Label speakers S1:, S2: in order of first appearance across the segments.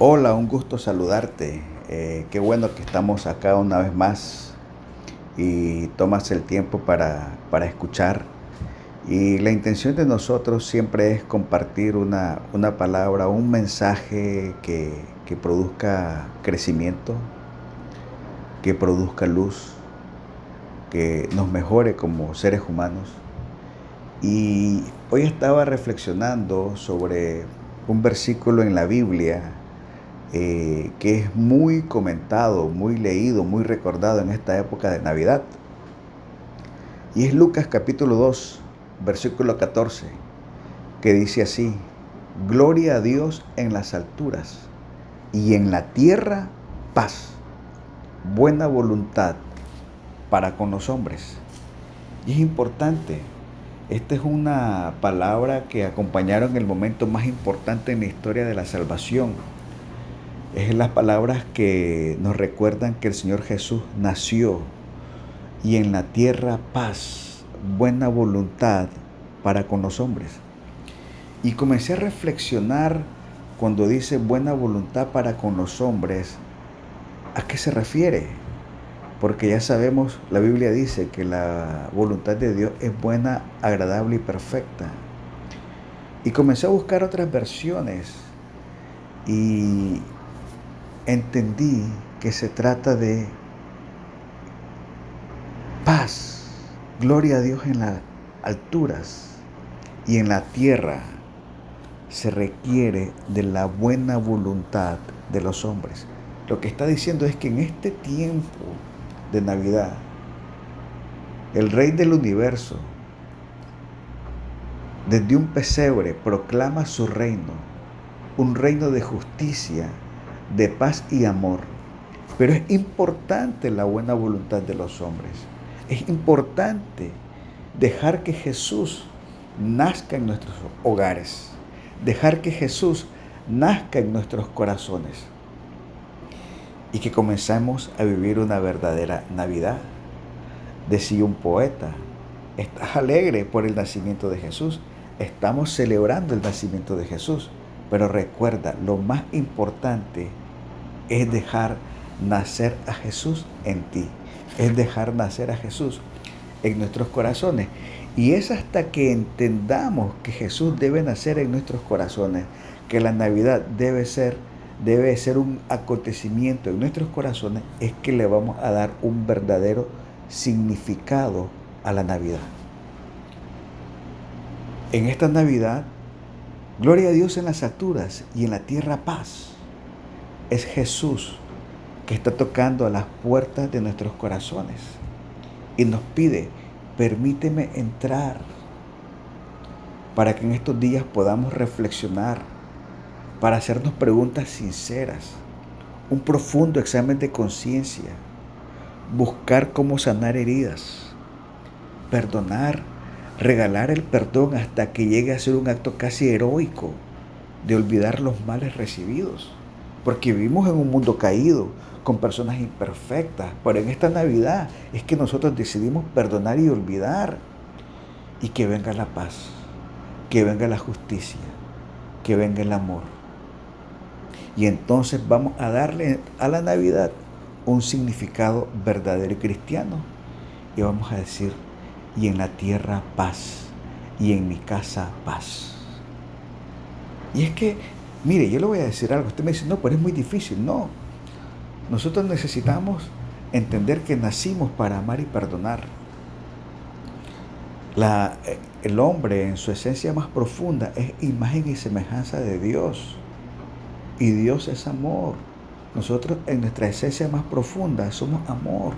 S1: Hola, un gusto saludarte. Eh, qué bueno que estamos acá una vez más y tomas el tiempo para, para escuchar. Y la intención de nosotros siempre es compartir una, una palabra, un mensaje que, que produzca crecimiento, que produzca luz, que nos mejore como seres humanos. Y hoy estaba reflexionando sobre un versículo en la Biblia eh, que es muy comentado, muy leído, muy recordado en esta época de Navidad. Y es Lucas capítulo 2, versículo 14, que dice así, Gloria a Dios en las alturas y en la tierra paz, buena voluntad para con los hombres. Y es importante, esta es una palabra que acompañaron el momento más importante en la historia de la salvación es las palabras que nos recuerdan que el Señor Jesús nació y en la tierra paz, buena voluntad para con los hombres. Y comencé a reflexionar cuando dice buena voluntad para con los hombres, ¿a qué se refiere? Porque ya sabemos, la Biblia dice que la voluntad de Dios es buena, agradable y perfecta. Y comencé a buscar otras versiones y entendí que se trata de paz, gloria a Dios en las alturas y en la tierra se requiere de la buena voluntad de los hombres. Lo que está diciendo es que en este tiempo de Navidad, el Rey del universo, desde un pesebre, proclama su reino, un reino de justicia, de paz y amor. Pero es importante la buena voluntad de los hombres. Es importante dejar que Jesús nazca en nuestros hogares. Dejar que Jesús nazca en nuestros corazones. Y que comenzamos a vivir una verdadera Navidad. Decía un poeta, estás alegre por el nacimiento de Jesús. Estamos celebrando el nacimiento de Jesús. Pero recuerda, lo más importante es dejar nacer a Jesús en ti. Es dejar nacer a Jesús en nuestros corazones. Y es hasta que entendamos que Jesús debe nacer en nuestros corazones, que la Navidad debe ser, debe ser un acontecimiento en nuestros corazones, es que le vamos a dar un verdadero significado a la Navidad. En esta Navidad Gloria a Dios en las alturas y en la tierra paz. Es Jesús que está tocando a las puertas de nuestros corazones y nos pide, permíteme entrar para que en estos días podamos reflexionar, para hacernos preguntas sinceras, un profundo examen de conciencia, buscar cómo sanar heridas, perdonar regalar el perdón hasta que llegue a ser un acto casi heroico de olvidar los males recibidos. Porque vivimos en un mundo caído, con personas imperfectas, pero en esta Navidad es que nosotros decidimos perdonar y olvidar y que venga la paz, que venga la justicia, que venga el amor. Y entonces vamos a darle a la Navidad un significado verdadero y cristiano. Y vamos a decir, y en la tierra paz, y en mi casa paz. Y es que, mire, yo le voy a decir algo, usted me dice, no, pero es muy difícil, no. Nosotros necesitamos entender que nacimos para amar y perdonar. Eh, el hombre en su esencia más profunda es imagen y semejanza de Dios. Y Dios es amor. Nosotros en nuestra esencia más profunda somos amor.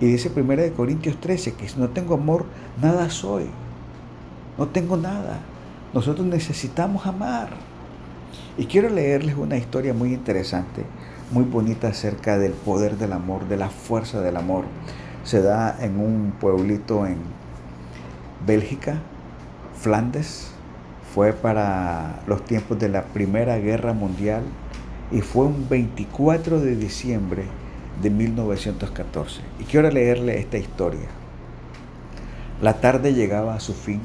S1: Y dice 1 Corintios 13 que si no tengo amor, nada soy. No tengo nada. Nosotros necesitamos amar. Y quiero leerles una historia muy interesante, muy bonita acerca del poder del amor, de la fuerza del amor. Se da en un pueblito en Bélgica, Flandes. Fue para los tiempos de la Primera Guerra Mundial y fue un 24 de diciembre de 1914. Y quiero leerle esta historia. La tarde llegaba a su fin.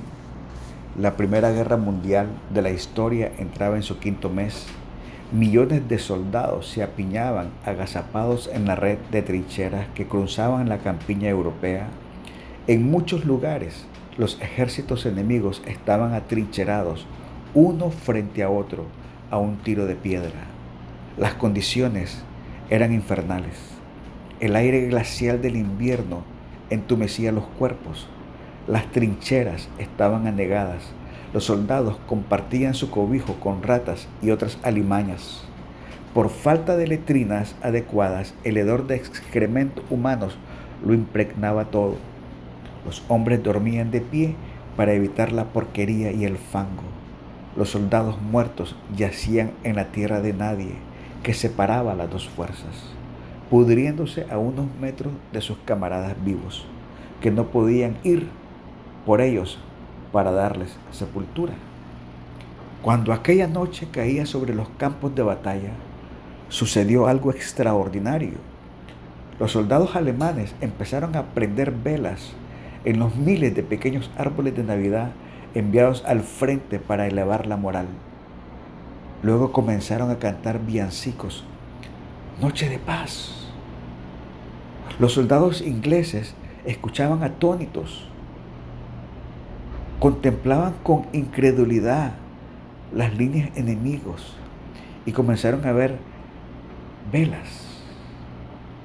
S1: La Primera Guerra Mundial de la historia entraba en su quinto mes. Millones de soldados se apiñaban agazapados en la red de trincheras que cruzaban la campiña europea. En muchos lugares los ejércitos enemigos estaban atrincherados uno frente a otro a un tiro de piedra. Las condiciones eran infernales. El aire glacial del invierno entumecía los cuerpos. Las trincheras estaban anegadas los soldados compartían su cobijo con ratas y otras alimañas. Por falta de letrinas adecuadas, el hedor de excrementos humanos lo impregnaba todo. Los hombres dormían de pie para evitar la porquería y el fango. Los soldados muertos yacían en la tierra de nadie, que separaba las dos fuerzas, pudriéndose a unos metros de sus camaradas vivos, que no podían ir por ellos para darles sepultura. Cuando aquella noche caía sobre los campos de batalla, sucedió algo extraordinario. Los soldados alemanes empezaron a prender velas en los miles de pequeños árboles de Navidad enviados al frente para elevar la moral. Luego comenzaron a cantar villancicos, Noche de paz. Los soldados ingleses escuchaban atónitos contemplaban con incredulidad las líneas enemigos y comenzaron a ver velas,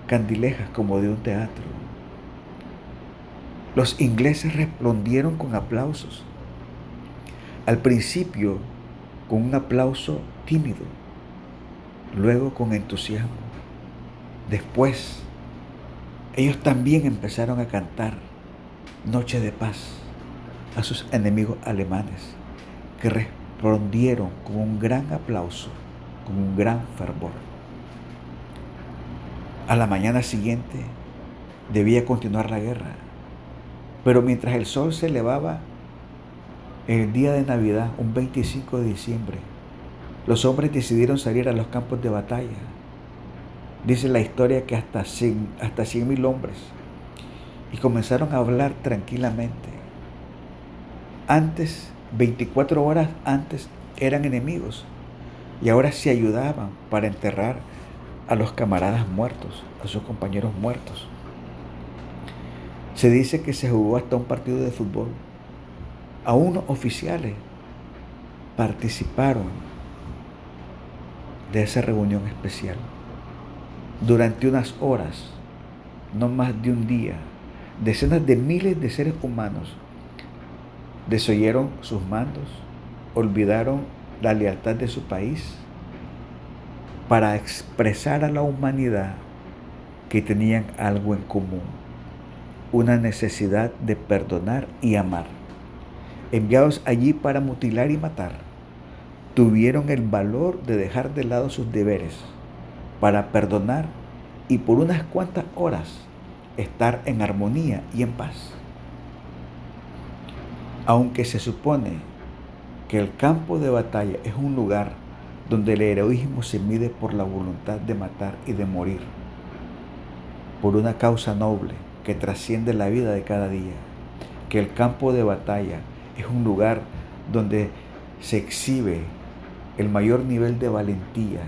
S1: candilejas como de un teatro. Los ingleses respondieron con aplausos. Al principio con un aplauso tímido, luego con entusiasmo. Después, ellos también empezaron a cantar Noche de Paz a sus enemigos alemanes, que respondieron con un gran aplauso, con un gran fervor. A la mañana siguiente debía continuar la guerra, pero mientras el sol se elevaba, el día de Navidad, un 25 de diciembre, los hombres decidieron salir a los campos de batalla. Dice la historia que hasta 100 hasta mil hombres y comenzaron a hablar tranquilamente antes, 24 horas antes, eran enemigos y ahora se ayudaban para enterrar a los camaradas muertos, a sus compañeros muertos. Se dice que se jugó hasta un partido de fútbol. A unos oficiales participaron de esa reunión especial. Durante unas horas, no más de un día, decenas de miles de seres humanos desoyeron sus mandos, olvidaron la lealtad de su país para expresar a la humanidad que tenían algo en común, una necesidad de perdonar y amar. Enviados allí para mutilar y matar, tuvieron el valor de dejar de lado sus deberes para perdonar y por unas cuantas horas estar en armonía y en paz aunque se supone que el campo de batalla es un lugar donde el heroísmo se mide por la voluntad de matar y de morir, por una causa noble que trasciende la vida de cada día, que el campo de batalla es un lugar donde se exhibe el mayor nivel de valentía.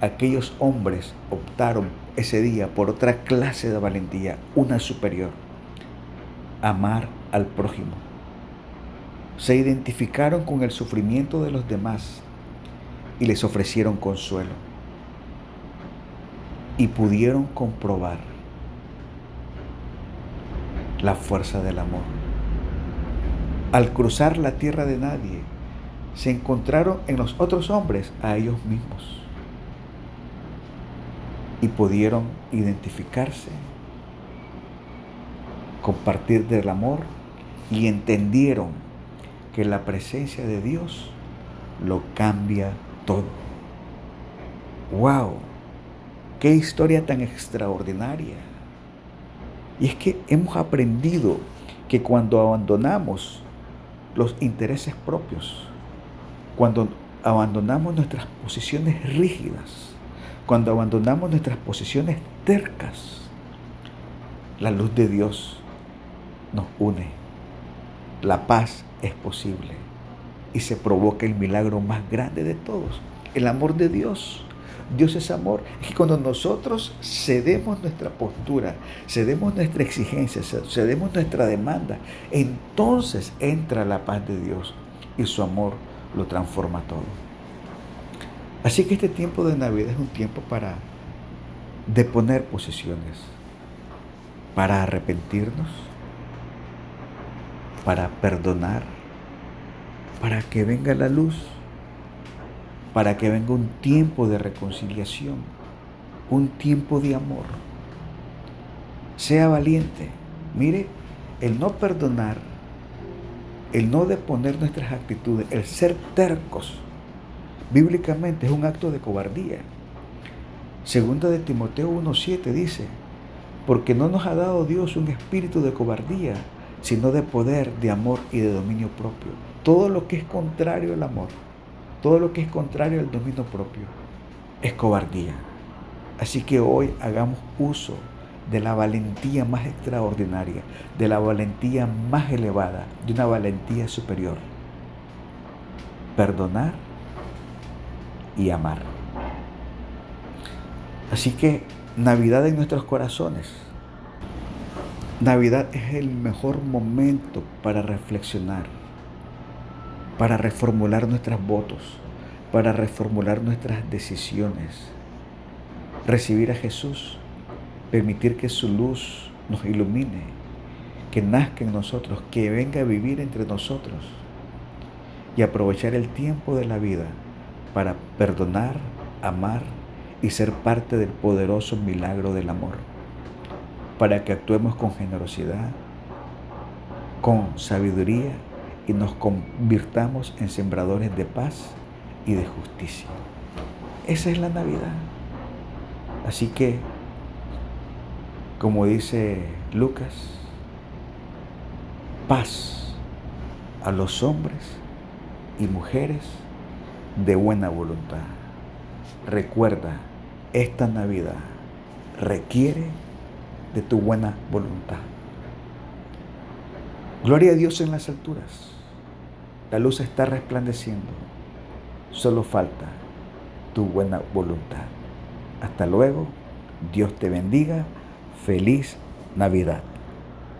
S1: Aquellos hombres optaron ese día por otra clase de valentía, una superior, amar al prójimo se identificaron con el sufrimiento de los demás y les ofrecieron consuelo. Y pudieron comprobar la fuerza del amor. Al cruzar la tierra de nadie, se encontraron en los otros hombres a ellos mismos y pudieron identificarse, compartir del amor y entendieron que la presencia de Dios lo cambia todo. ¡Wow! ¡Qué historia tan extraordinaria! Y es que hemos aprendido que cuando abandonamos los intereses propios, cuando abandonamos nuestras posiciones rígidas, cuando abandonamos nuestras posiciones tercas, la luz de Dios nos une. La paz es posible y se provoca el milagro más grande de todos, el amor de Dios. Dios es amor. Que cuando nosotros cedemos nuestra postura, cedemos nuestra exigencia, cedemos nuestra demanda, entonces entra la paz de Dios y su amor lo transforma todo. Así que este tiempo de Navidad es un tiempo para deponer posiciones, para arrepentirnos, para perdonar, para que venga la luz para que venga un tiempo de reconciliación, un tiempo de amor. Sea valiente. Mire, el no perdonar, el no deponer nuestras actitudes, el ser tercos, bíblicamente es un acto de cobardía. Segunda de Timoteo 1.7 dice, porque no nos ha dado Dios un espíritu de cobardía, sino de poder, de amor y de dominio propio. Todo lo que es contrario al amor todo lo que es contrario al dominio propio es cobardía. Así que hoy hagamos uso de la valentía más extraordinaria, de la valentía más elevada, de una valentía superior. Perdonar y amar. Así que Navidad en nuestros corazones. Navidad es el mejor momento para reflexionar para reformular nuestros votos, para reformular nuestras decisiones, recibir a Jesús, permitir que su luz nos ilumine, que nazca en nosotros, que venga a vivir entre nosotros y aprovechar el tiempo de la vida para perdonar, amar y ser parte del poderoso milagro del amor, para que actuemos con generosidad, con sabiduría y nos convirtamos en sembradores de paz y de justicia. Esa es la Navidad. Así que, como dice Lucas, paz a los hombres y mujeres de buena voluntad. Recuerda, esta Navidad requiere de tu buena voluntad. Gloria a Dios en las alturas la luz está resplandeciendo. Solo falta tu buena voluntad. Hasta luego. Dios te bendiga. Feliz Navidad.